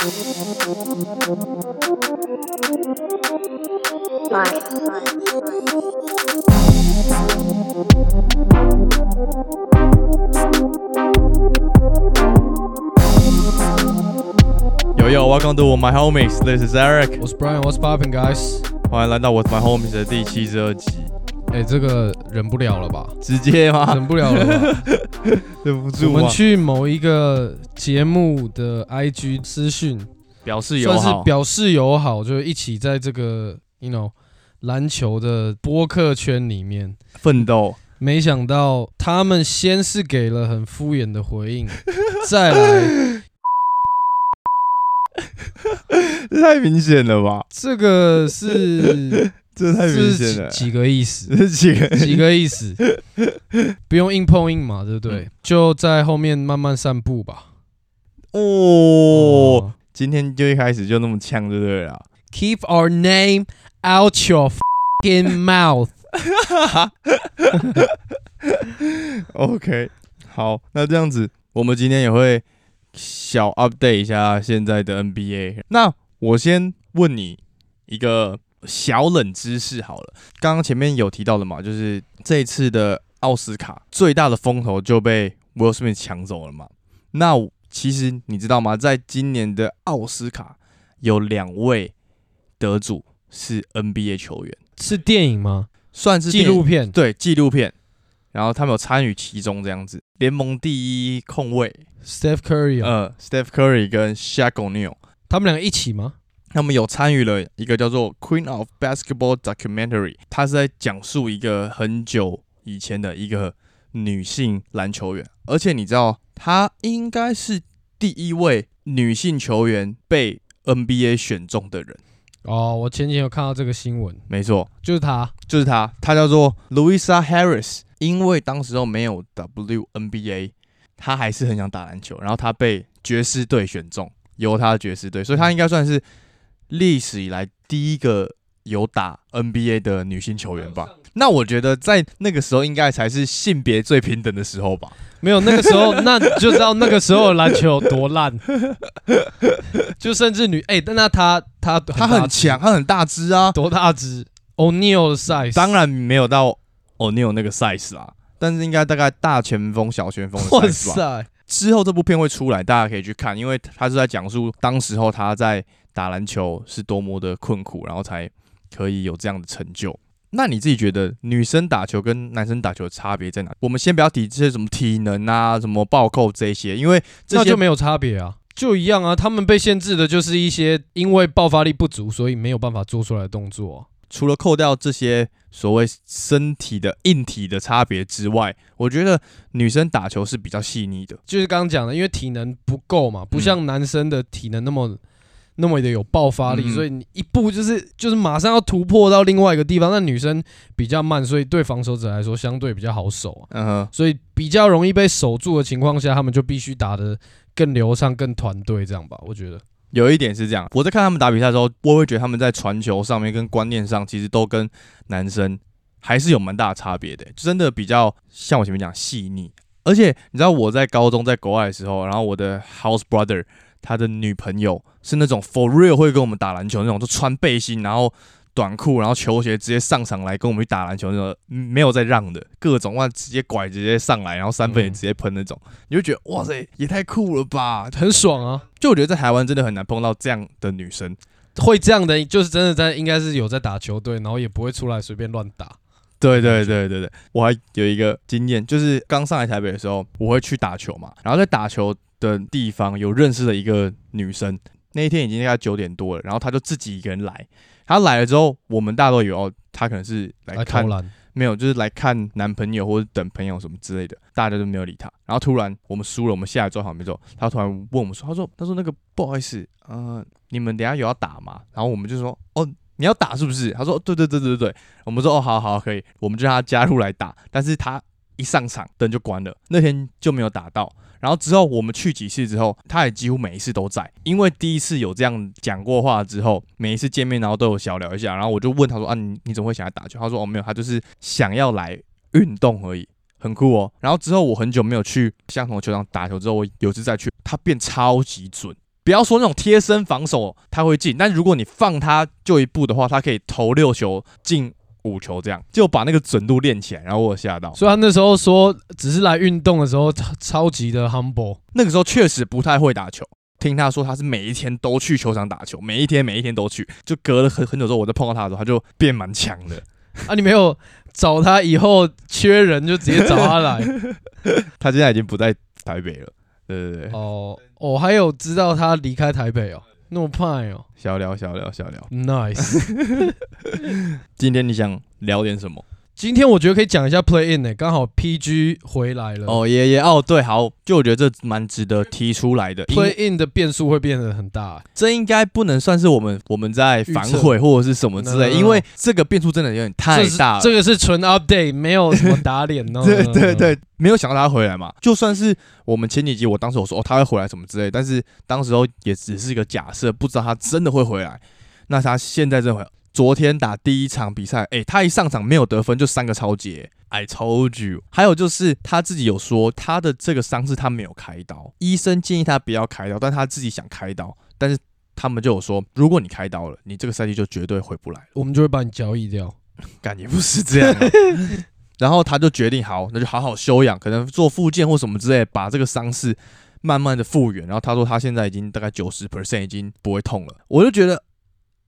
Yo yo, welcome to my homies. This is Eric. 我是 Brian，What's popping guys？欢迎来到我 my homies 的第七十二集。 哎、这个忍不了了吧？直接吗？忍不了了吧？忍不住吗？我们去某一个节目的 IG 私讯，表示友算是。表示友好，就一起在这个 you know 篮球的播客圈里面。奋斗。没想到他们先是给了很敷衍的回应，再来这太明显了吧？这个是这太明是显了。几几个意思？这几个几个意思？不用硬碰硬嘛，对不对？嗯就在后面慢慢散步吧。哦，今天就一开始就那么呛，对不对了？Keep our name out your fucking mouth。OK，好，那这样子，我们今天也会小 update 一下现在的 NBA。那我先问你一个小冷知识好了，刚刚前面有提到的嘛，就是这一次的奥斯卡最大的风头就被 Will Smith 抢走了嘛。那其实你知道吗？在今年的奥斯卡有两位得主是 NBA 球员，是电影吗？算是纪录片。对纪录片，然后他们有参与其中这样子。联盟第一控卫，Steph Curry 啊，呃，Steph Curry 跟 Shaq O'Neal，他们两个一起吗？他们有参与了一个叫做《Queen of Basketball》documentary，它是在讲述一个很久以前的一个女性篮球员，而且你知道，她应该是第一位女性球员被 NBA 选中的人。哦，我前几天有看到这个新闻，没错，就是她。就是她，她叫做 Louisa Harris。因为当时候没有 WNBA，她还是很想打篮球，然后她被爵士队选中，由她的爵士队，所以她应该算是历史以来第一个有打 NBA 的女性球员吧。那我觉得在那个时候应该才是性别最平等的时候吧。没有那个时候，那你就知道那个时候的篮球有多烂。就甚至女哎、但那她她她很强，，她很大只啊，多大只？O'Neal 的 size，当然没有到 O'Neal 那个 size 啦，但是应该大概大前锋、小前锋的哇 size 吧。塞，之后这部片会出来，大家可以去看，因为他是在讲述当时候他在打篮球是多么的困苦，然后才可以有这样的成就。那你自己觉得女生打球跟男生打球的差别在哪？我们先不要提这些什么体能啊、什么暴扣这些，因为这就没有差别啊，就一样啊。他们被限制的就是一些因为爆发力不足，所以没有办法做出来的动作啊、除了扣掉这些所谓身体的硬体的差别之外，我觉得女生打球是比较细腻的。就是刚刚讲的，因为体能不够嘛，不嗯像男生的体能那么那么的有爆发力，嗯所以你一步就是就是马上要突破到另外一个地方。那女生比较慢，所以对防守者来说相对比较好守啊，嗯哼，所以比较容易被守住的情况下，他们就必须打得更流畅、更团队这样吧。我觉得有一点是这样，我在看他们打比赛的时候，我会觉得他们在传球上面跟观念上，其实都跟男生还是有蛮大的差别的，真的比较像我前面讲细腻。而且你知道我在高中在国外的时候，然后我的 house brother 他的女朋友是那种 for real 会跟我们打篮球那种，就穿背心，然后短裤，然后球鞋直接上场来跟我们去打篮球那种，嗯没有在让的，各种哇直接拐直接上来，然后三分也嗯直接喷那种，你就觉得哇塞也太酷了吧！很爽啊。就我觉得在台湾真的很难碰到这样的女生。会这样的，就是真的在应该是有在打球队，然后也不会出来随便乱打。对对对对对，我还有一个经验，就是刚上来台北的时候，我会去打球嘛，然后在打球的地方有认识了一个女生，那一天已经大概九点多了，然后她就自己一个人来，她来了之后，我们大家都以为，她可能是来看，没有，就是来看男朋友或者等朋友什么之类的，大家都没有理她。然后突然我们输了，我们下来坐好没走，她突然问我们说：“她说她说那个不好意思，呃，你们等下有要打吗？”然后我们就说：“哦，你要打是不是？”他说：“对对对对对。”我们说：“哦，好好可以。”我们就让他加入来打，但是他一上场灯就关了，那天就没有打到。然后之后我们去几次之后，他也几乎每一次都在，因为第一次有这样讲过话之后，每一次见面然后都有小聊一下，然后我就问他说啊你你怎么会想来打球？他说哦没有，他就是想要来运动而已，很酷哦。然后之后我很久没有去相同的球场打球之后，我有次再去，他变超级准，不要说那种贴身防守他会进，但如果你放他就一步的话，他可以投六球进五球，这样就把那个准度练起来。然后我吓到，所以他那时候说只是来运动的时候超超级的 humble。那个时候确实不太会打球。听他说他是每一天都去球场打球，每一天每一天都去，就隔了很很久之后，我再碰到他的时候，他就变蛮强的。啊，你没有找他以后缺人就直接找他来。他现在已经不在台北了。对对对。哦，我还有知道他离开台北哦，那么快哦。小聊小聊小聊，nice。今天你想聊点什么？今天我觉得可以讲一下 Play In 呢，刚好 PG 回来了。哦，也也，哦，对，好，就我觉得这蛮值得提出来的。Play In 的变数会变得很大，这应该不能算是我们我们在反悔或者是什么之类，因为这个变数真的有点太大了。这个是纯 Update，没有什么打脸哦。对对对，没有想到他回来嘛。就算是我们前几集，我当时我说哦他会回来什么之类，但是当时候也只是一个假设，不知道他真的会回来。那他现在这回。昨天打第一场比赛，哎，他一上场没有得分就三个超级，I told you。还有就是他自己有说他的这个伤势他没有开刀，医生建议他不要开刀，但他自己想开刀，但是他们就有说，如果你开刀了，你这个赛季就绝对回不来，我们就会把你交易掉。感觉不是这样。然后他就决定好，那就好好休养，可能做复健或什么之类，把这个伤势慢慢的复原。然后他说他现在已经大概九十 percent 已经不会痛了，我就觉得。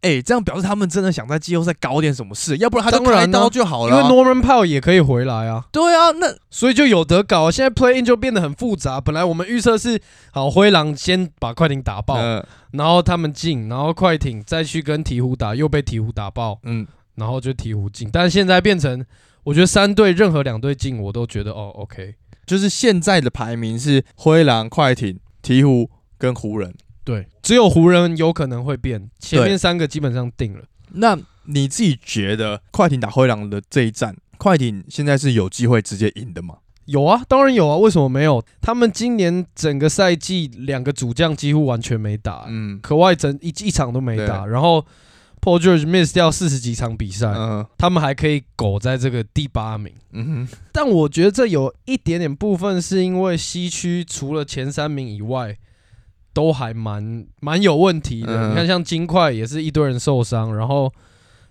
哎，这样表示他们真的想在季后赛搞点什么事，要不然他就开刀就好了。因为 Norman Powell 也可以回来啊。对啊，那所以就有得搞。现在 Play In 就变得很复杂。本来我们预测是，好灰狼先把快艇打爆，然后他们进，然后快艇再去跟鹈鹕打，又被鹈鹕打爆，嗯，然后就鹈鹕进。但是现在变成，我觉得三队任何两队进，我都觉得哦，OK。就是现在的排名是灰狼、快艇、鹈鹕跟湖人。对，只有湖人有可能会变，前面三个基本上定了。那你自己觉得快艇打灰狼的这一战，快艇现在是有机会直接赢的吗？有啊，当然有啊，为什么没有？他们今年整个赛季两个主将几乎完全没打，嗯，可外整一一场都没打，然后 Paul George miss 掉四十几场比赛，嗯，他们还可以苟在这个第八名，嗯哼。但我觉得这有一点点部分是因为西区除了前三名以外。都还蛮蛮有问题的，你看像金块也是一堆人受伤，然后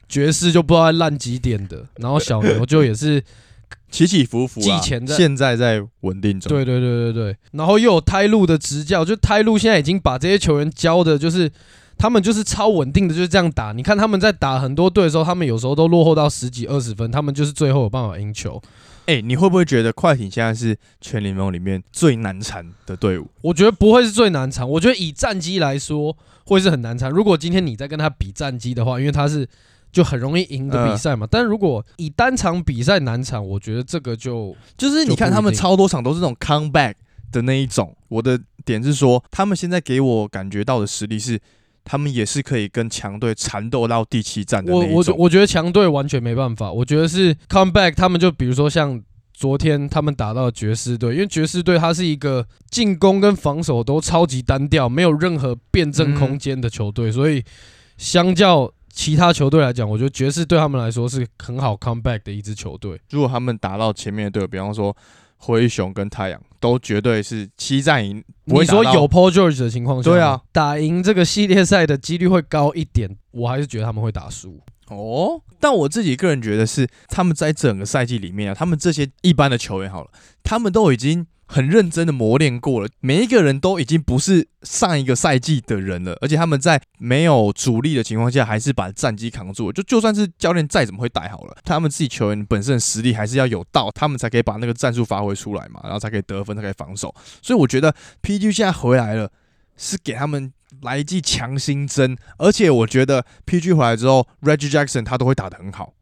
爵士就不知道烂几点的，然后小牛就也是 起起伏伏啊，现在在稳定中。对对对对对，然后又有泰路的执教，就泰路现在已经把这些球员教的，就是他们就是超稳定的，就是这样打。你看他们在打很多队的时候，他们有时候都落后到十几二十分，他们就是最后有办法赢球。哎，你会不会觉得快艇现在是全联盟里面最难缠的队伍？我觉得不会是最难缠，我觉得以战绩来说会是很难缠。如果今天你在跟他比战绩的话，因为他是就很容易赢的比赛嘛。但如果以单场比赛难缠，我觉得这个就就是你看他们超多场都是那种 come back 的那一种。我的点是说，他们现在给我感觉到的实力是。他们也是可以跟强队缠斗到第七战的那一种。我我我觉得强队完全没办法。我觉得是 come back，他们就比如说像昨天他们打到爵士队，因为爵士队它是一个进攻跟防守都超级单调，没有任何辩证空间的球队，所以相较其他球队来讲，我觉得爵士对他们来说是很好 come back 的一支球队。如果他们打到前面的队友，比方说。灰熊跟太阳都绝对是七战赢。你说有 Paul George 的情况下，对啊，打赢这个系列赛的几率会高一点。我还是觉得他们会打输哦。但我自己个人觉得是，他们在整个赛季里面啊，他们这些一般的球员好了，他们都已经。很认真的磨练过了，每一个人都已经不是上一个赛季的人了，而且他们在没有主力的情况下，还是把战绩扛住了。就就算是教练再怎么会带好了，他们自己球员本身的实力还是要有到，他们才可以把那个战术发挥出来嘛，然后才可以得分，才可以防守。所以我觉得 PG 现在回来了，是给他们来一剂强心针，而且我觉得 PG 回来之后，Reggie Jackson 他都会打得很好。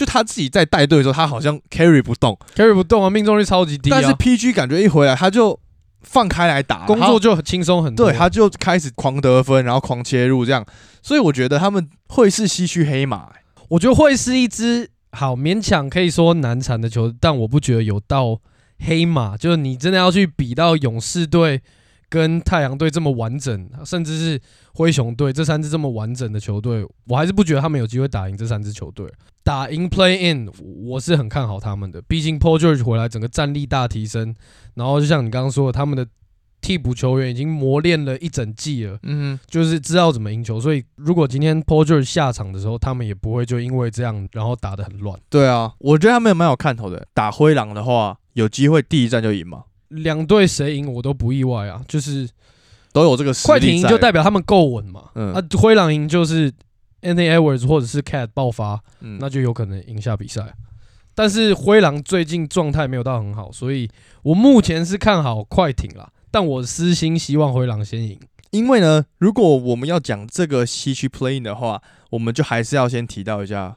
就他自己在带队的时候，他好像 carry 不动，carry 不动啊，命中率超级低。但是 PG 感觉一回来，他就放开来打，工作就很轻松很多。对，他就开始狂得分，然后狂切入这样。所以我觉得他们会是西区黑马。我觉得会是一支好勉强可以说难缠的球，但我不觉得有到黑马。就是你真的要去比到勇士队。跟太阳队这么完整，甚至是灰熊队这三支这么完整的球队，我还是不觉得他们有机会打赢这三支球队。打赢 Play In，我是很看好他们的。毕竟 Paul George 回来，整个战力大提升。然后就像你刚刚说的，他们的替补球员已经磨练了一整季了，嗯，就是知道怎么赢球，所以如果今天 Paul George 下场的时候，他们也不会就因为这样然后打得很乱。对啊，我觉得他们也蛮有看头的。打灰狼的话，有机会第一站就赢吗？两队谁赢我都不意外啊，就是都有这个快艇赢就代表他们够稳嘛。嗯，啊，灰狼赢就是 Anthony Edwards 或者是 Cat 爆发，嗯那就有可能赢下比赛。但是灰狼最近状态没有到很好，所以我目前是看好快艇啦。但我私心希望灰狼先赢，因为呢，如果我们要讲这个西区 playing 的话，我们就还是要先提到一下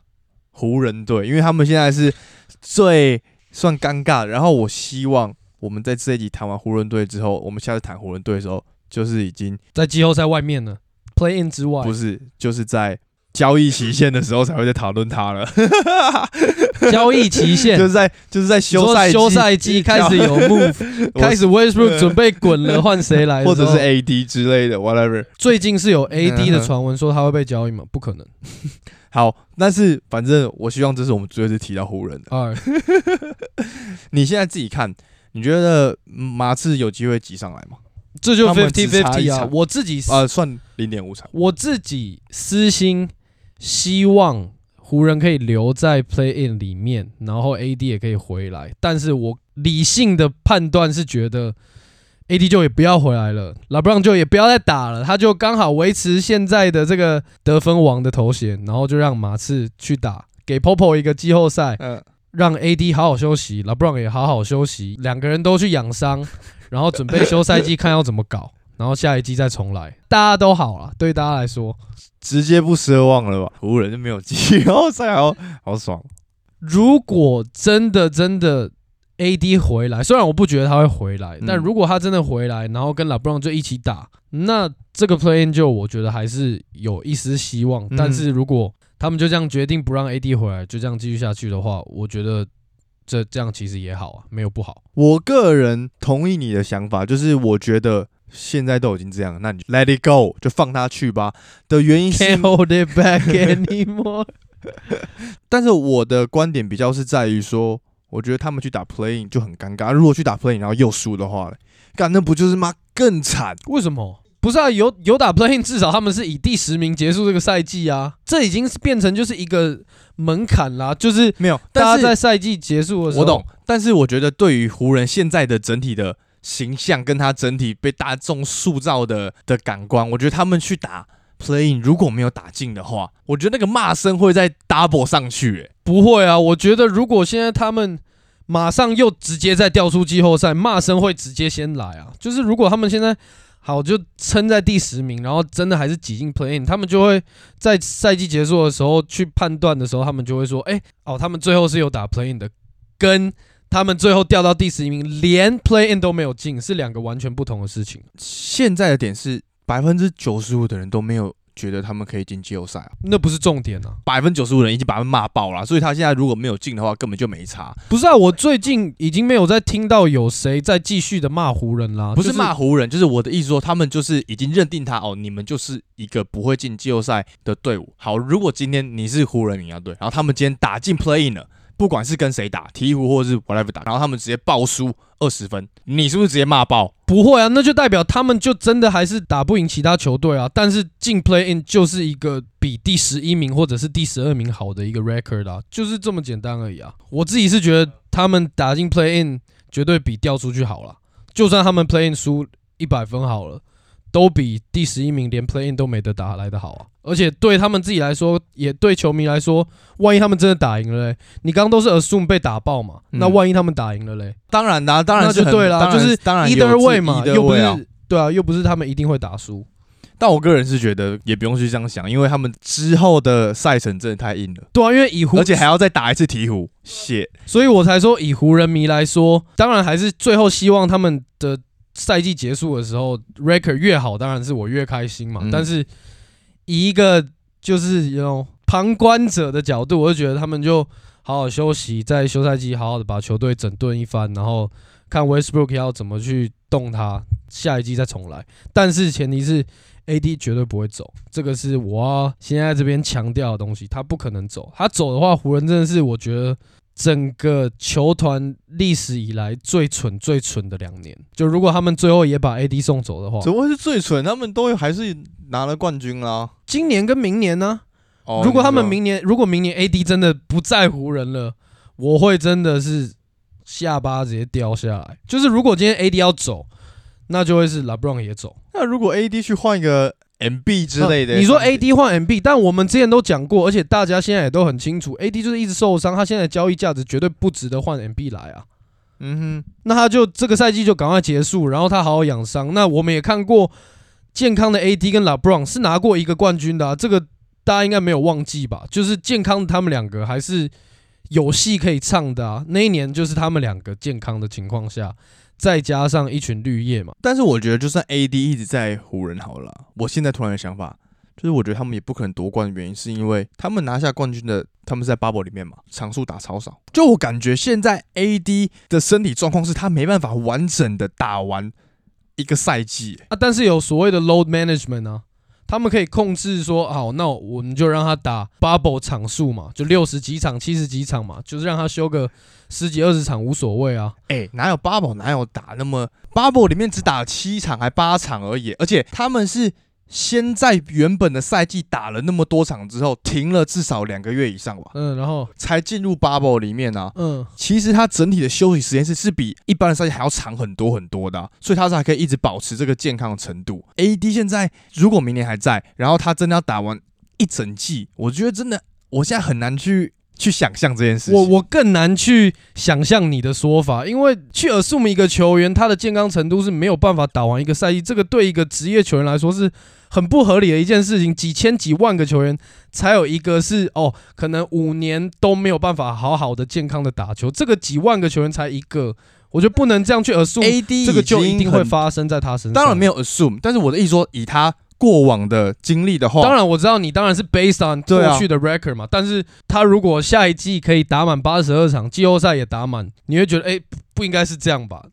湖人队，因为他们现在是最算尴尬。然后我希望我们在这一集谈完湖人队之后，我们下次谈湖人队的时候，就是已经在季后赛外面了，playing 之外，不是，就是在。交易期限的时候才会再讨论他了。交易期限就是在就是在休赛休赛季开始有 move，开始 Westbrook 准备滚了，换谁来？或者是 AD 之类的，whatever。最近是有 AD 的传闻说他会被交易吗？不可能。好，但是反正我希望这是我们最后一次提到湖人的。你现在自己看，你觉得马刺有机会挤上来吗？这就 fifty fifty 啊！我自己呃算零点五场，我自己私心。希望湖人可以留在 Play In 里面，然后 AD 也可以回来。但是我理性的判断是觉得 AD 就也不要回来了，拉布朗就也不要再打了，他就刚好维持现在的这个得分王的头衔，然后就让马刺去打，给 Popo 一个季后赛，嗯，让 AD 好好休息，，LeBron 也好好休息，两个人都去养伤，然后准备休赛季看要怎么搞。然后下一季再重来，大家都好了，对大家来说直接不奢望了吧？湖人就没有季后赛，好好爽。如果真的真的 AD 回来，虽然我不觉得他会回来，但如果他真的回来，然后跟 LeBron 就一起打，那这个 Play In 就我觉得还是有一丝希望。但是如果他们就这样决定不让 AD 回来，就这样继续下去的话，我觉得这这样其实也好啊，没有不好。我个人同意你的想法，就是我觉得。现在都已经这样，那你 let it go 就放他去吧。的原因是 hold it back anymore。但是我的观点比较是在于说，我觉得他们去打 playing 就很尴尬。如果去打 playing 然后又输的话，干那不就是妈更惨？为什么？不是啊，有有打 playing，至少他们是以第十名结束这个赛季啊。这已经是变成就是一个门槛啦，就是没有大家在赛季结束的时候，我懂。但是我觉得对于湖人现在的整体的。形象跟他整体被大众塑造的的感官，我觉得他们去打 playing 如果没有打进的话，我觉得那个骂声会在 double 上去。不会啊，我觉得如果现在他们马上又直接再调出季后赛，骂声会直接先来啊。就是如果他们现在好就撑在第十名，然后真的还是挤进 playing，他们就会在赛季结束的时候去判断的时候，他们就会说，哎，哦，他们最后是有打 playing 的，跟。他们最后掉到第十一名，连 play in 都没有进，是两个完全不同的事情。现在的点是百分之九十五的人都没有觉得他们可以进季后赛啊，那不是重点啊。百分之九十五人已经把他们骂爆了，所以他现在如果没有进的话，根本就没差。不是啊，我最近已经没有再听到有谁在继续的骂湖人啦。不是骂湖人，就是我的意思说，他们就是已经认定他哦，你们就是一个不会进季后赛的队伍。好，如果今天你是湖人民啊队，然后他们今天打进 play in 了。不管是跟谁打，鹈鹕或者是 whatever 打，然后他们直接爆输二十分，你是不是直接骂爆？不会啊，那就代表他们就真的还是打不赢其他球队啊。但是进 play in 就是一个比第十一名或者是第十二名好的一个 record 啊，就是这么简单而已啊。我自己是觉得他们打进 play in 绝对比掉出去好了，就算他们 play in 输一百分好了。都比第十一名连 play in 都没得打来的好啊！而且对他们自己来说，也对球迷来说，万一他们真的打赢了嘞，你刚刚都是 assume 被打爆嘛？那万一他们打赢了嘞？当然啦，当然那就对啦，就是当然 either way 嘛，又不是对啊，又不是他们一定会打输。但我个人是觉得也不用去这样想，因为他们之后的赛程真的太硬了。对啊，因为以湖，而且还要再打一次鹈鹕，谢。所以我才说以湖人迷来说，当然还是最后希望他们的。赛季结束的时候，record 越好，当然是我越开心嘛。但是以一个就是有旁观者的角度，我就觉得他们就好好休息，在休赛季好好的把球队整顿一番，然后看 Westbrook 要怎么去动他，下一季再重来。但是前提是 AD 绝对不会走，这个是我要现在这边强调的东西，他不可能走。他走的话，湖人真的是我觉得整个球团历史以来最蠢、最蠢的两年。就如果他们最后也把 AD 送走的话，怎么会是最蠢？他们都还是拿了冠军啦。今年跟明年呢？如果他们明年，如果明年 AD 真的不在湖人了，我会真的是下巴直接掉下来。就是如果今天 AD 要走，那就会是 LeBron 也走。那如果 AD 去换一个 MB 之类的，你说 AD 换 MB，但我们之前都讲过，而且大家现在也都很清楚，AD 就是一直受伤，他现在交易价值绝对不值得换 MB 来啊。嗯哼，那他就这个赛季就赶快结束，然后他好好养伤。那我们也看过健康的 AD 跟 LeBron 是拿过一个冠军的，这个大家应该没有忘记吧？就是健康的他们两个还是有戏可以唱的啊。那一年就是他们两个健康的情况下。再加上一群绿叶嘛，但是我觉得就算 AD 一直在湖人好了，我现在突然的想法就是，我觉得他们也不可能夺冠的原因，是因为他们拿下冠军的，他们是在 bubble 里面嘛，场数打超少。就我感觉现在 AD 的身体状况是他没办法完整的打完一个赛季啊，但是有所谓的 load management 啊。他们可以控制说，好，那我们就让他打 bubble 场数嘛，就六十几场、七十几场嘛，就是让他修个十几二十场无所谓啊。哎，哪有 bubble 哪有打那么 bubble 里面只打七场还八场而已，而且他们是。先在原本的赛季打了那么多场之后，停了至少两个月以上吧。嗯，然后才进入 bubble 里面呢。嗯，其实他整体的休息时间是是比一般的赛季还要长很多很多的，所以他是还可以一直保持这个健康的程度。AD 现在如果明年还在，然后他真的要打完一整季，我觉得真的，我现在很难去。去想象这件事，我我更难去想象你的说法，因为去 assume 一个球员他的健康程度是没有办法打完一个赛季，这个对一个职业球员来说是很不合理的一件事情。几千几万个球员才有一个是哦，可能五年都没有办法好好的健康的打球，这个几万个球员才一个，我觉得不能这样去 assume。这个就一定会发生在他身上，当然没有 assume，但是我的意思说以他。过往的经历的话，当然我知道你当然是 based on 过去的 record 嘛。但是他如果下一季可以打满八十二场，季后赛也打满，你会觉得哎，不应该是这样吧？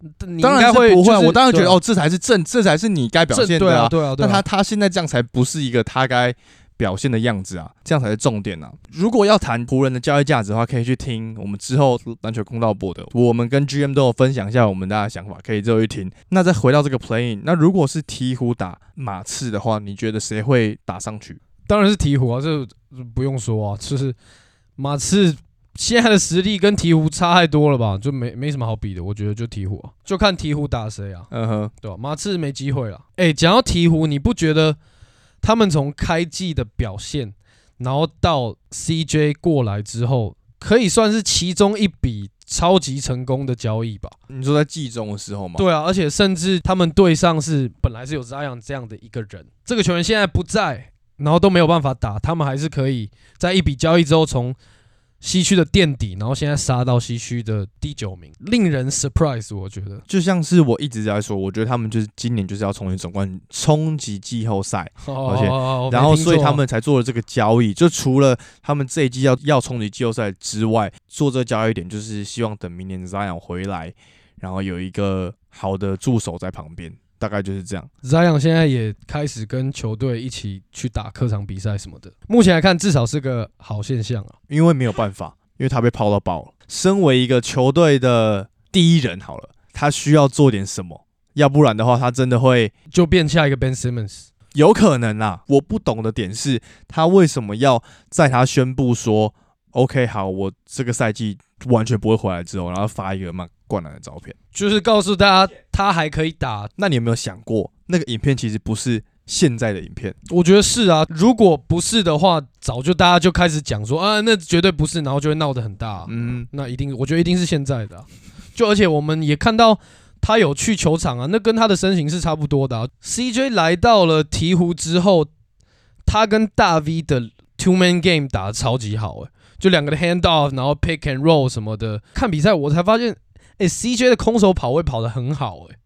当然会不会，我当然觉得哦，这才是正，这才是你该表现的啊。对啊，那他他现在这样才不是一个他该。表现的样子啊，这样才是重点啊。如果要谈湖人的交易价值的话，可以去听我们之后篮球公道播的，我们跟 GM 都有分享一下我们大家的想法，可以之后去听。那再回到这个 playing，那如果是鹈鹕打马刺的话，你觉得谁会打上去？当然是鹈鹕啊，这不用说啊，就是马刺现在的实力跟鹈鹕差太多了吧，就没没什么好比的。我觉得就鹈鹕啊，就看鹈鹕打谁啊，嗯哼，对吧？马刺没机会了。哎，讲到鹈鹕，你不觉得？他们从开季的表现，然后到 CJ 过来之后，可以算是其中一笔超级成功的交易吧？你说在季中的时候吗？对啊，而且甚至他们队上是本来是有 Zion 这样的一个人，这个球员现在不在，然后都没有办法打，他们还是可以在一笔交易之后从。西区的垫底，然后现在杀到西区的第九名，令人 surprise。我觉得就像是我一直在说，我觉得他们就是今年就是要冲击总冠军，冲击季后赛，而且然后所以他们才做了这个交易。就除了他们这一季要要冲击季后赛之外，做这个交易点就是希望等明年 Zion 回来，然后有一个好的助手在旁边。大概就是这样。Zion 现在也开始跟球队一起去打客场比赛什么的。目前来看，至少是个好现象啊。因为没有办法，因为他被抛到爆了。身为一个球队的第一人，好了，他需要做点什么，要不然的话，他真的会就变下一个 Ben Simmons。有可能啊。我不懂的点是，他为什么要在他宣布说 “OK，好，我这个赛季完全不会回来”之后，然后发一个嘛？灌篮的照片，就是告诉大家他还可以打。那你有没有想过，那个影片其实不是现在的影片？我觉得是啊。如果不是的话，早就大家就开始讲说啊，那绝对不是，然后就会闹得很大。嗯，那一定，我觉得一定是现在的。就而且我们也看到他有去球场啊，那跟他的身形是差不多的。CJ 来到了鹈鹕之后，他跟大 V 的 Two Man Game 打的超级好，哎，就两个的 Hand Off，然后 Pick and Roll 什么的。看比赛我才发现。哎，CJ 的空手跑位跑得很好，哎，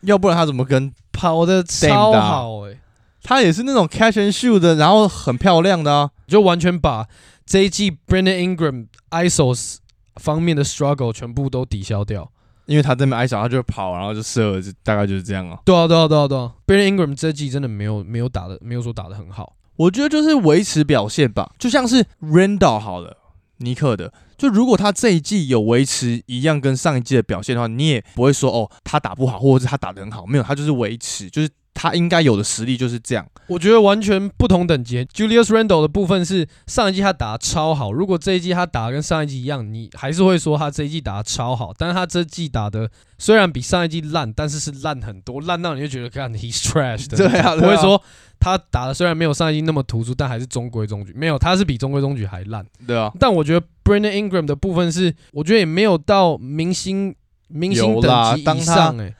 要不然他怎么跟跑的超好，哎，他也是那种 catch and shoot 的，然后很漂亮的啊，就完全把这一季 Brandon Ingram isos 方面的 struggle 全部都抵消掉，因为他这边 iso 他就跑，然后就射，就大概就是这样啊。对啊，对啊，对啊，对啊，Brandon Ingram 这季真的没有没有打的，没有说打的很好，我觉得就是维持表现吧，就像是 Randall 好了，尼克的。就如果他这一季有维持一样跟上一季的表现的话，你也不会说哦他打不好，或者是他打得很好，没有，他就是维持，就是。他应该有的实力就是这样，我觉得完全不同等级。Julius Randle 的部分是上一季他打超好，如果这一季他打跟上一季一样，你还是会说他这一季打超好。但是他这季打的虽然比上一季烂，但是是烂很多，烂到你就觉得看 he's trash 的。对啊，不会说他打的虽然没有上一季那么突出，但还是中规中矩。没有，他是比中规中矩还烂。对啊，但我觉得 Brandon Ingram 的部分是，我觉得也没有到明星明星等级以上哎。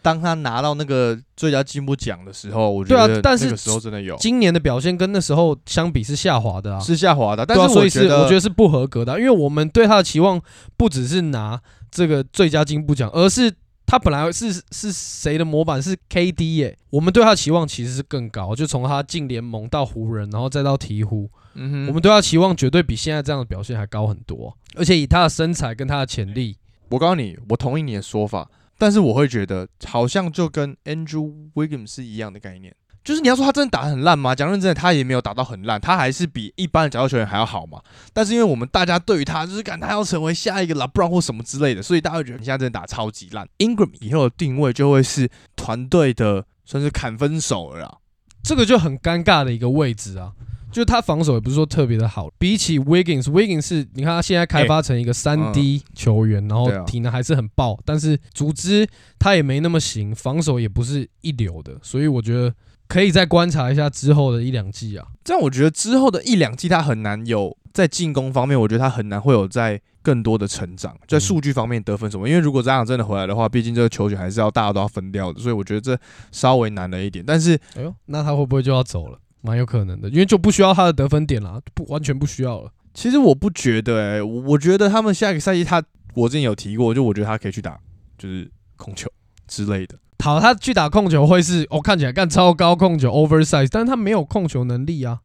当他拿到那个最佳进步奖的时候，我觉得但是那个时候真的有。今年的表现跟那时候相比是下滑的啊，是下滑的。但是所以是我觉得是不合格的，因为我们对他的期望不只是拿这个最佳进步奖，而是他本来是是谁的模板是 KD 耶，我们对他的期望其实是更高，就从他进联盟到湖人，然后再到鹈鹕，嗯哼，我们对他期望绝对比现在这样的表现还高很多，而且以他的身材跟他的潜力，我告诉你，我同意你的说法。但是我会觉得，好像就跟 Andrew Wiggins 是一样的概念，就是你要说他真的打得很烂吗？讲认真的，他也没有打到很烂，他还是比一般的角球球员还要好嘛。但是因为我们大家对于他就是感他要成为下一个 LeBron 或什么之类的，所以大家会觉得你现在真的打超级烂。Ingram 以后的定位就会是团队的算是砍分手了，这个就很尴尬的一个位置啊。就是他防守也不是说特别的好，比起 Wiggins，Wiggins 是你看他现在开发成一个三 D 球员，然后体能还是很爆，但是组织他也没那么行，防守也不是一流的，所以我觉得可以再观察一下之后的一两季啊。这样我觉得之后的一两季他很难有在进攻方面，我觉得他很难会有在更多的成长，在数据方面得分什么。因为如果这样真的回来的话，毕竟这个球权还是要大家都要分掉的，所以我觉得这稍微难了一点。但是，哎呦，那他会不会就要走了？蛮有可能的，因为就不需要他的得分点了，不完全不需要了。其实我不觉得，哎，我觉得他们下一个赛季，他我之前有提过，就我觉得他可以去打，就是控球之类的。好，他去打控球会是，哦看起来干超高控球 oversize，但是他没有控球能力啊。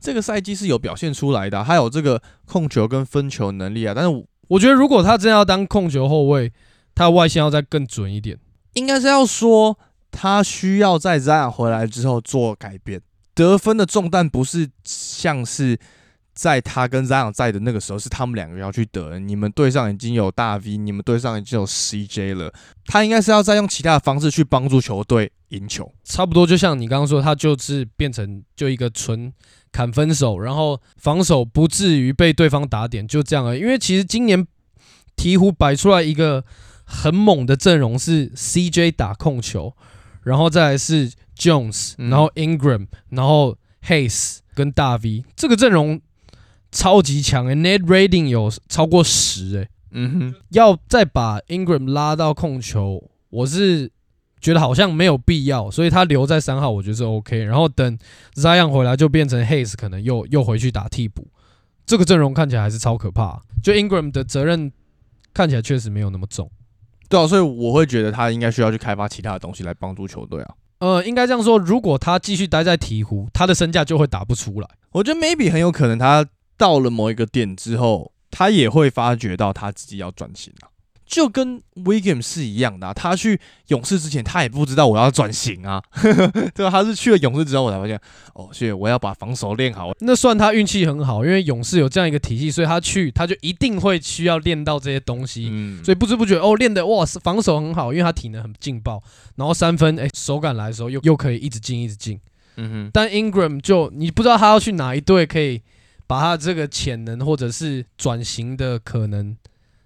这个赛季是有表现出来的，他有这个控球跟分球能力啊。但是我觉得，如果他真要当控球后卫，他外线要再更准一点。应该是要说，他需要在 Zion 回来之后做改变。得分的重担不是像是在他跟 Zion 在的那个时候，是他们两个要去得。你们队上已经有大 V，你们队上已经有 CJ 了，他应该是要再用其他的方式去帮助球队赢球。差不多就像你刚刚说，他就是变成就一个纯砍分手，然后防守不至于被对方打点，就这样了。因为其实今年鹈鹕摆出来一个很猛的阵容，是 CJ 打控球，然后再来是。Jones，然后 Ingram，然后 Hayes 跟大 V 这个阵容超级强诶，Net Rating 有超过十诶，嗯哼，要再把 Ingram 拉到控球，我是觉得好像没有必要，所以他留在三号我觉得是 OK，然后等 Zion 回来就变成 Hayes 可能又又回去打替补，这个阵容看起来还是超可怕，就 Ingram 的责任看起来确实没有那么重，对啊，所以我会觉得他应该需要去开发其他的东西来帮助球队啊。呃，应该这样说，如果他继续待在鹈鹕，他的身价就会打不出来。我觉得 maybe 很有可能，他到了某一个点之后，他也会发觉到他自己要转型了。就跟 Wiggins 是一样的，他去勇士之前，他也不知道我要转型啊，对吧？他是去了勇士之后，我才发现，哦，所以我要把防守练好。那算他运气很好，因为勇士有这样一个体系，所以他去他就一定会需要练到这些东西。嗯，所以不知不觉哦，练的哇，防守很好，因为他体能很劲爆，然后三分哎，手感来的时候又又可以一直进一直进。嗯哼，但 Ingram 就你不知道他要去哪一队，可以把他这个潜能或者是转型的可能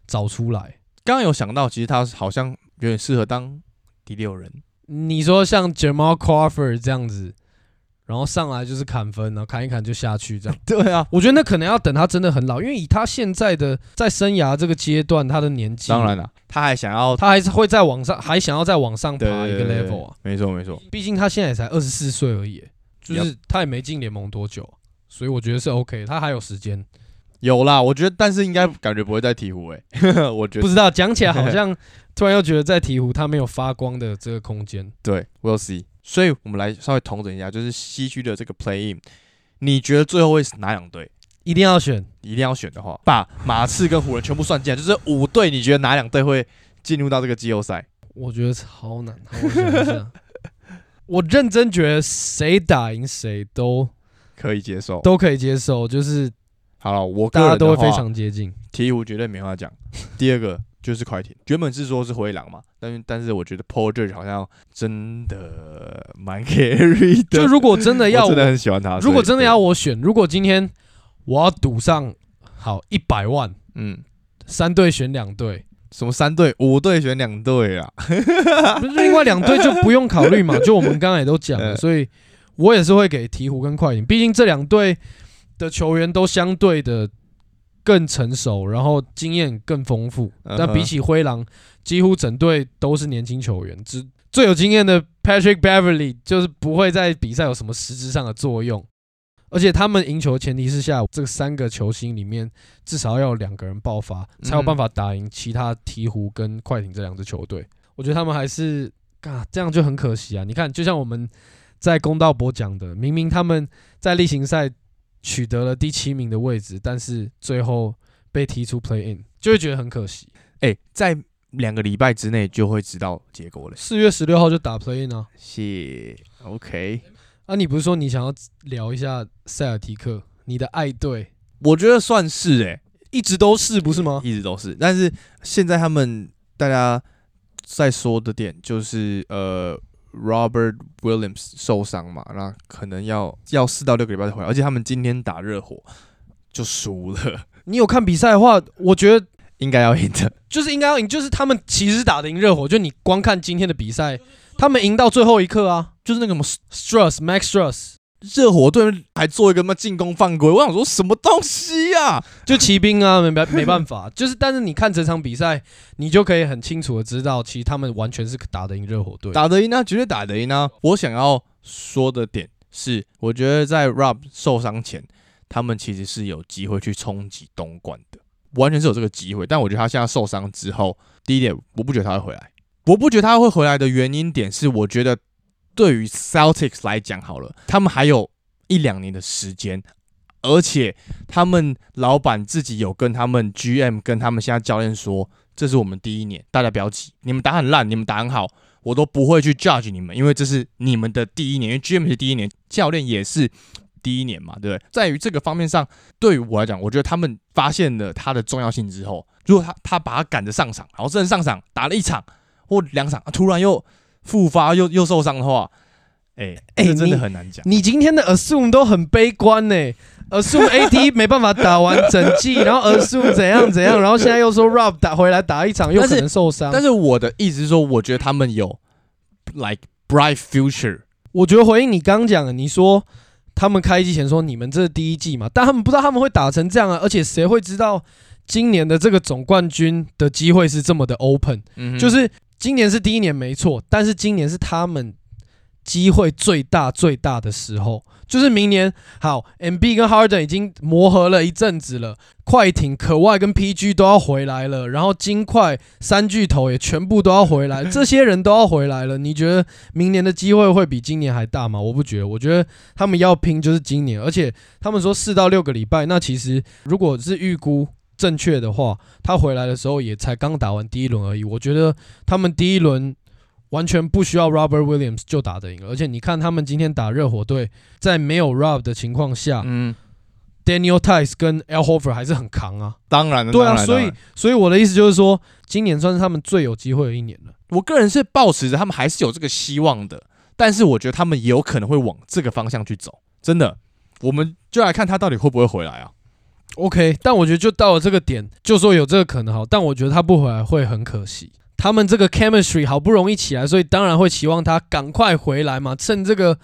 找出来。刚刚有想到，其实他好像有点适合当第六人。你说像 Jamal Crawford 这样子，然后上来就是砍分，然后砍一砍就下去这样。对啊，我觉得那可能要等他真的很老，因为以他现在的在生涯这个阶段，他的年纪，当然了，他还想要，他还是会在往上，还想要再往上爬一个 level 啊。没错没错，毕竟他现在才二十四岁而已，就是他也没进联盟多久，所以我觉得是 OK，他还有时间。有啦，我觉得，但是应该感觉不会在鹈鹕诶，我觉得不知道，讲起来好像突然又觉得在鹈鹕它没有发光的这个空间。对，We'll see。所以我们来稍微统整一下，就是西区的这个 Play In，你觉得最后会是哪两队？一定要选，一定要选的话，把马刺跟湖人全部算进来，就是五队，你觉得哪两队会进入到这个季后赛？我觉得超难。我认真觉得谁打赢谁都可以接受，都可以接受，就是。好了，我大家都会非常接近。鹈鹕绝对没话讲。第二个就是快艇，原本是说是灰狼嘛，但是但是我觉得 Paul George 好像真的蛮 carry 的。就如果真的要，真的很喜欢他。如果真的要我选，如果今天我要赌上好一百万，嗯，三队选两队。什么三队五队选两队啊？另外两队就不用考虑嘛，就我们刚刚也都讲了，所以我也是会给鹈鹕跟快艇，毕竟这两队的球员都相对的更成熟，然后经验更丰富。但比起灰狼，几乎整队都是年轻球员，只最有经验的 Patrick Beverly 就是不会在比赛有什么实质上的作用。而且他们赢球的前提是下，这三个球星里面至少要有两个人爆发，才有办法打赢其他鹈鹕跟快艇这两支球队。我觉得他们还是，啊，这样就很可惜啊！你看，就像我们在公道博讲的，明明他们在例行赛取得了第七名的位置，但是最后被踢出 Play In，就会觉得很可惜。哎，在两个礼拜之内就会知道结果了。四月十六号就打 Play In 啊？谢，OK。啊，你不是说你想要聊一下塞尔提克，你的爱队？我觉得算是诶，一直都是不是吗？一直都是，但是现在他们大家在说的点就是呃，Robert Williams 受伤嘛，那可能要要四到六个礼拜才回来，而且他们今天打热火就输了。你有看比赛的话，我觉得应该要赢的，就是应该要赢，就是他们其实打得赢热火，就你光看今天的比赛。他们赢到最后一刻啊，就是那个什么 Struss Max Strus，热火队还做一个什么进攻犯规，我想说什么东西呀？就骑兵啊，没没办法，就是但是你看整场比赛，你就可以很清楚的知道，其实他们完全是打得赢热火队，打得赢啊，绝对打得赢啊！我想要说的点是，我觉得在 Rob 受伤前，他们其实是有机会去冲击东冠的，完全是有这个机会。但我觉得他现在受伤之后，第一点，我不觉得他会回来。我不觉得他会回来的原因点是，我觉得对于 Celtics 来讲，好了，他们还有一两年的时间，而且他们老板自己有跟他们 GM 跟他们现在教练说，这是我们第一年，大家不要急，你们打很烂，你们打很好，我都不会去 judge 你们，因为这是你们的第一年，因为 GM 是第一年，教练也是第一年嘛，对不对？在于这个方面上，对于我来讲，我觉得他们发现了他的重要性之后，如果他他把他赶着上场，然后真的上场打了一场。或两场突然又复发又又受伤的话，哎哎，真的很难讲。你今天的 assume 都很悲观呢，assume AD 没办法打完整季，然后 assume 怎样怎样，然后现在又说 Rob 打回来打一场又可能受伤。但是我的意思是说，我觉得他们有 like bright future。我觉得回应你刚讲的，你说他们开机前说你们这是第一季嘛，但他们不知道他们会打成这样啊，而且谁会知道今年的这个总冠军的机会是这么的 open？嗯，就是。今年是第一年没错，但是今年是他们机会最大最大的时候，就是明年。好，M B 跟 Harden 已经磨合了一阵子了，快艇、可外跟 P G 都要回来了，然后金块三巨头也全部都要回来，这些人都要回来了。你觉得明年的机会会比今年还大吗？我不觉得，我觉得他们要拼就是今年，而且他们说四到六个礼拜，那其实如果是预估。正确的话，他回来的时候也才刚打完第一轮而已。我觉得他们第一轮完全不需要 Robert Williams 就打得赢，而且你看他们今天打热火队，在没有 Rob 的情况下，嗯，Daniel Tice 跟 Al Horford 还是很扛啊。当然了，对啊，所以所以我的意思就是说，今年算是他们最有机会的一年了。我个人是抱持着他们还是有这个希望的，但是我觉得他们也有可能会往这个方向去走。真的，我们就来看他到底会不会回来啊。OK，但我觉得就到了这个点，就说有这个可能好，但我觉得他不回来会很可惜。他们这个 chemistry 好不容易起来，所以当然会期望他赶快回来嘛。趁这个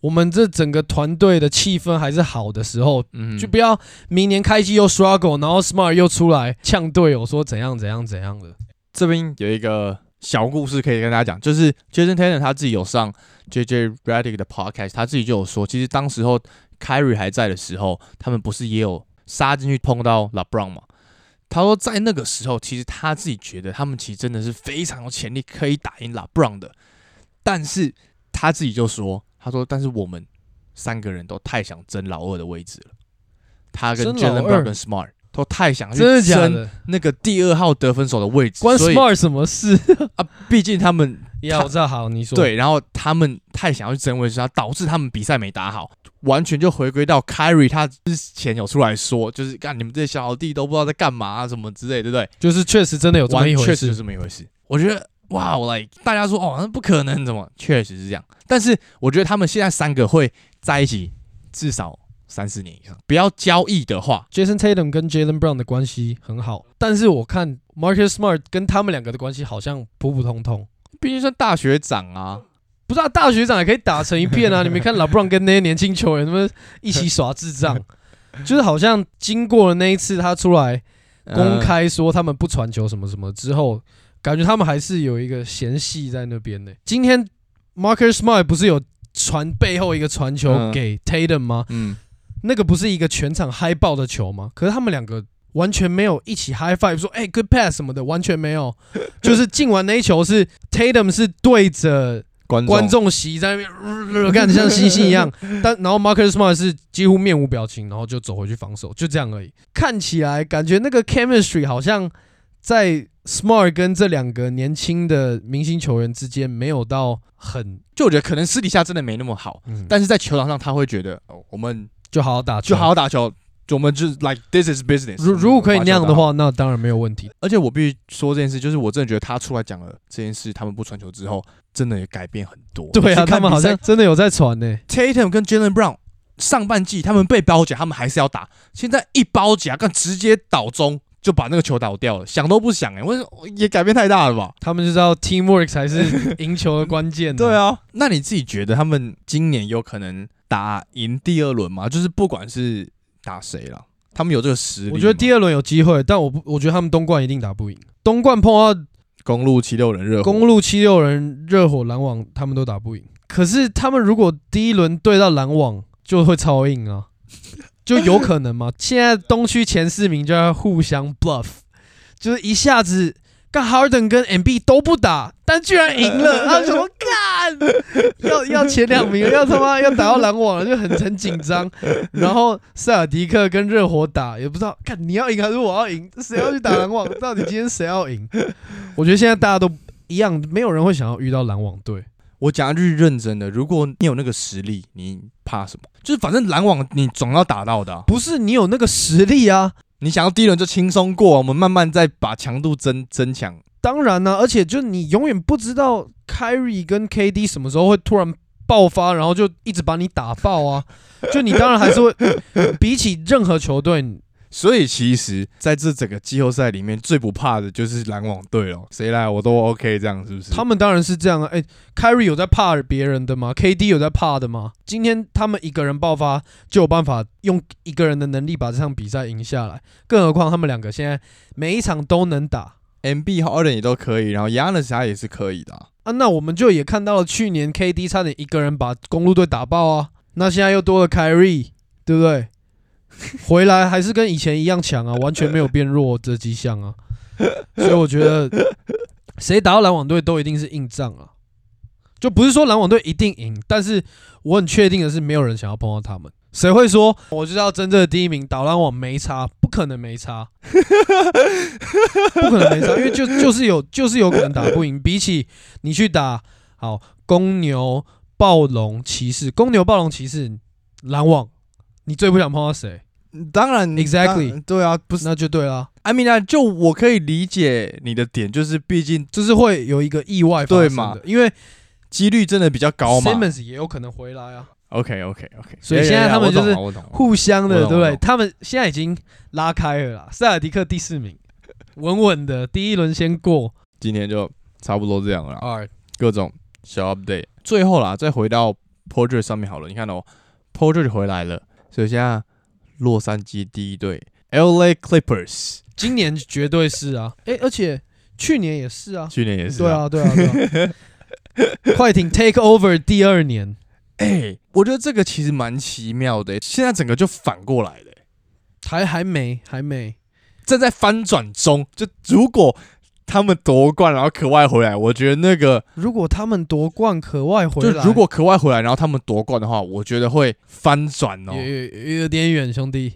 我们这整个团队的气氛还是好的时候，嗯，就不要明年开机又 struggle，然后 Smart 又出来呛队友说怎样怎样怎样的。这边有一个小故事可以跟大家讲，就是 Jason Taylor 他自己有上 JJ Redick 的 podcast，他自己就有说，其实当时候 Kyrie 还在的时候，他们不是也有。杀进去碰到 LeBron 嘛？他说在那个时候，其实他自己觉得他们其实真的是非常有潜力可以打赢 LeBron 的，但是他自己就说，他说但是我们三个人都太想争老二的位置了。他跟 Jalen Brown 跟 Smart 都太想去争那个第二号得分手的位置，关 Smart 什么事 啊？毕竟他们呀，我知道，好，你说对，然后他们太想要去争位置，导致他们比赛没打好，完全就回归到 Kyrie 他之前有出来说，就是干你们这些小弟都不知道在干嘛什么之类，对不对？就是确实真的有这么一回事，确实是这么一回事。我觉得哇，我来大家说哦，那不可能，怎么确实是这样？但是我觉得他们现在三个会在一起至少三四年以上，不要交易的话，Jason Tatum 跟 Jalen Brown 的关系很好，但是我看 Marcus Smart 跟他们两个的关系好像普普通通。毕竟算大学长啊，不是啊，大学长也可以打成一片啊！你没看老布朗跟那些年轻球员他们一起耍智障，就是好像经过了那一次他出来公开说他们不传球什么什么之后，感觉他们还是有一个嫌隙在那边的。今天 Marcus Smart 不是有传背后一个传球给 Tatum 吗？嗯，那个不是一个全场嗨爆的球吗？可是他们两个。完全没有一起 high five 说哎 good pass 什么的，完全没有。就是进完那一球是 Tatum 是对着观众席在那边，看像星星一样。但然后 Marcus Smart 是几乎面无表情，然后就走回去防守，就这样而已。看起来感觉那个 chemistry 好像在 Smart 跟这两个年轻的明星球员之间没有到很，就我觉得可能私底下真的没那么好，但是在球场上他会觉得哦，我们就好好打，就好好打球。我们就是 like this is business。如如果可以那样的话，那当然没有问题。而且我必须说这件事，就是我真的觉得他出来讲了这件事，他们不传球之后，真的也改变很多。对啊，他们好像真的有在传呢。Tatum 跟 Jalen Brown 上半季他们被包夹，他们还是要打。现在一包夹，干直接倒中就把那个球倒掉了，想都不想哎，我也改变太大了吧？他们就知道 teamwork 才是赢球的关键。对啊，那你自己觉得他们今年有可能打赢第二轮吗？就是不管是打谁了，他们有这个实力。我觉得第二轮有机会，但我不，我觉得他们东冠一定打不赢。东冠碰到公路七六人热，公路七六人热火篮网，他们都打不赢。可是他们如果第一轮对到篮网，就会超硬啊，就有可能嘛。现在东区前四名就要互相 bluff，就是一下子。干 Harden 跟 MB 都不打，但居然赢了，他 怎么干？要要前两名，要他妈要打到篮网了，就很很紧张。然 后塞尔迪克跟热火打，也不知道看你要赢还是我要赢，谁要去打篮网？到底今天谁要赢？我觉得现在大家都一样，没有人会想要遇到篮网队。我讲一句认真的，如果你有那个实力，你怕什么？就是反正篮网你总要打到的，不是你有那个实力啊。你想要第一轮就轻松过，我们慢慢再把强度增增强。当然呢，而且就你永远不知道 Kyrie 跟 KD 什么时候会突然爆发，然后就一直把你打爆啊！就你当然还是会 比起任何球队。所以其实在这整个季后赛里面，最不怕的就是篮网队了。谁来我都 OK，这样是不是？他们当然是这样啊！哎，Carry 有在怕别人的吗？KD 有在怕的吗？今天他们一个人爆发就有办法用一个人的能力把这场比赛赢下来，更何况他们两个现在每一场都能打，MB 和 Harden 也都可以，然后 Yanis 他也是可以的啊。那我们就也看到了去年 KD 差点一个人把公路队打爆啊，那现在又多了 Carry，对不对？回来还是跟以前一样强啊，完全没有变弱的迹象啊，所以我觉得谁打到篮网队都一定是硬仗啊，就不是说篮网队一定赢，但是我很确定的是没有人想要碰到他们。谁会说我知道真正的第一名打篮网没差？不可能没差，不可能没差，因为就就是有就是有可能打不赢。比起你去打好公牛、暴龙、骑士，公牛、暴龙、骑士，篮网。你最不想碰到谁？当然，exactly，对啊，不是那就对了。I mean，就我可以理解你的点，就是毕竟就是会有一个意外发生的，因为几率真的比较高嘛。Simmons 也有可能回来啊。OK，OK，OK。所以现在他们就是互相的，对不对？他们现在已经拉开了啦。塞尔迪克第四名，稳稳的第一轮先过。今天就差不多这样了。二各种小 update，最后啦，再回到 Porter 上面好了。你看哦，Porter 回来了。所以现在洛杉矶第一队 L.A. Clippers 今年绝对是啊，哎，而且去年也是啊，去年也是，对啊，对啊，对啊。快艇 Take Over 第二年，哎，我觉得这个其实蛮奇妙的，现在整个就反过来了，还还没还没正在翻转中，就如果。他们夺冠，然后可外回来，我觉得那个如果他们夺冠可外回来，就如果可外回来，然后他们夺冠的话，我觉得会翻转哦。有有点远，兄弟，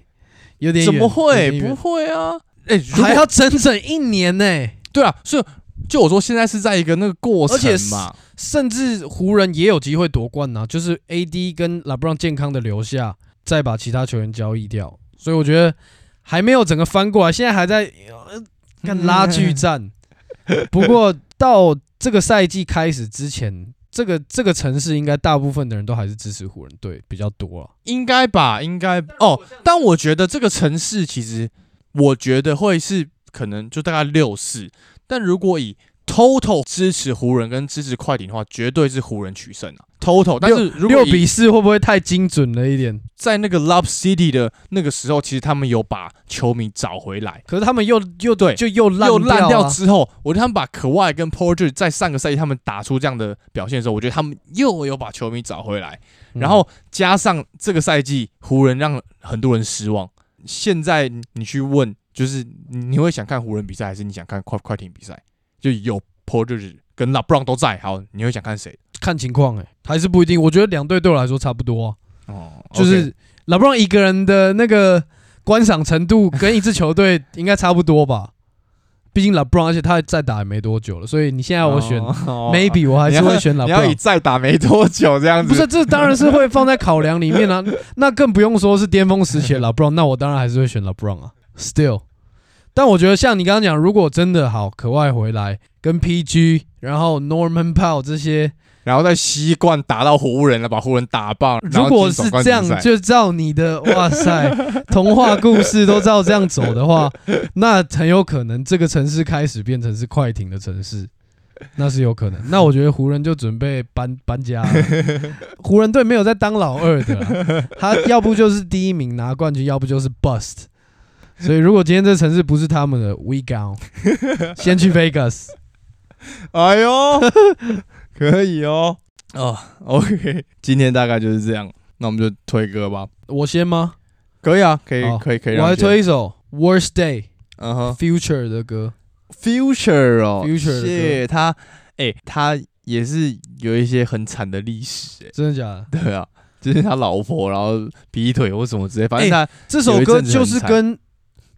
有点怎么会不会啊？哎，还要整整一年呢。对啊，所以就我说现在是在一个那个过程嘛，甚至湖人也有机会夺冠呢，就是 AD 跟拉布朗健康的留下，再把其他球员交易掉，所以我觉得还没有整个翻过来，现在还在看拉锯战。不过到这个赛季开始之前。这个这个城市应该大部分的人都还是支持湖人队比较多啊，应该吧，应该哦。但我觉得这个城市其实，我觉得会是可能就大概六四。但如果以 total 支持湖人跟支持快艇的话，绝对是湖人取胜啊。total，但是六比四会不会太精准了一点？在那个 Love City 的那个时候，其实他们有把球迷找回来，可是他们又又对，就又又烂掉之后，我觉得他们把可外跟 Porter 在上个赛季他们打出这样的表现的时候，我觉得他们又有把球迷找回来，然后加上这个赛季湖人让很多人失望。现在你去问，就是你会想看湖人比赛，还是你想看快快艇比赛？就有 Porter 跟 LeBron 都在，好，你会想看谁？看情况哎，还是不一定。我觉得两队对我来说差不多。哦，就是老布朗一个人的那个观赏程度跟一支球队 应该差不多吧。毕竟老布朗，而且他再打也没多久了，所以你现在我选 maybe 我还是会选老布朗。你要以再打没多久这样子，不是？这当然是会放在考量里面啊。那更不用说是巅峰时期的老布朗，那我当然还是会选老布朗啊。Still，但我觉得像你刚刚讲，如果真的好可外回来跟 PG，然后 Norman Powell 这些。然后再习惯打到湖人了，把湖人打爆。如果是这样，就照你的哇塞 童话故事都照这样走的话，那很有可能这个城市开始变成是快艇的城市，那是有可能。那我觉得湖人就准备搬搬家了。湖人队没有在当老二的，他要不就是第一名拿冠军，要不就是 bust。所以如果今天这城市不是他们的，we go，先去 Vegas。哎呦。可以哦，哦，OK，今天大概就是这样，那我们就推歌吧。我先吗？可以啊，可以，可以，可以。我来推一首《Worst Day》，嗯哼，Future 的歌，Future 哦，Future 的歌，他，哎，他也是有一些很惨的历史，哎，真的假的？对啊，就是他老婆，然后劈腿或什么之类，反正他这首歌就是跟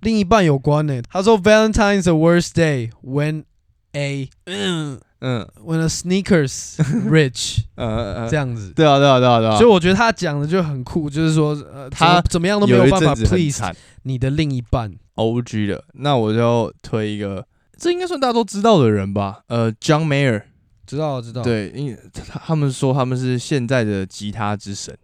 另一半有关呢。他说：“Valentine's the worst day when a 嗯。”嗯，When the sneakers rich，呃，这样子，对啊，对啊，对啊，对啊，所以我觉得他讲的就很酷，就是说，呃，他怎么样都没有办法 please 你的另一半，O G 的，那我就推一个，这应该算大家都知道的人吧，呃，John Mayer，知道，知道，对，因为他们说他们是现在的吉他之神。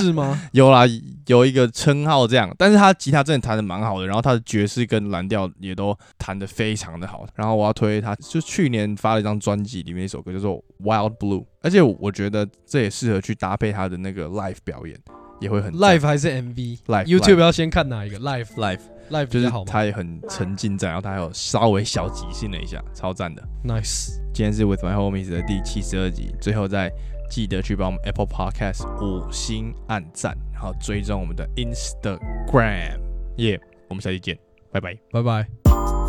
是吗？有啦，有一个称号这样，但是他吉他真的弹的蛮好的，然后他的爵士跟蓝调也都弹的非常的好。然后我要推他，就去年发了一张专辑，里面一首歌叫做《Wild Blue》，而且我觉得这也适合去搭配他的那个 live 表演，也会很 live 还是 MV？live，YouTube 要先看哪一个？live，live，live 就是好他也很沉浸在，然后他还有稍微小即兴了一下，超赞的，nice。今天是 With My Homies 的第七十二集，最后再。记得去帮我们 Apple Podcast 五星按赞，然后追踪我们的 Instagram。耶，我们下期见，拜拜，拜拜。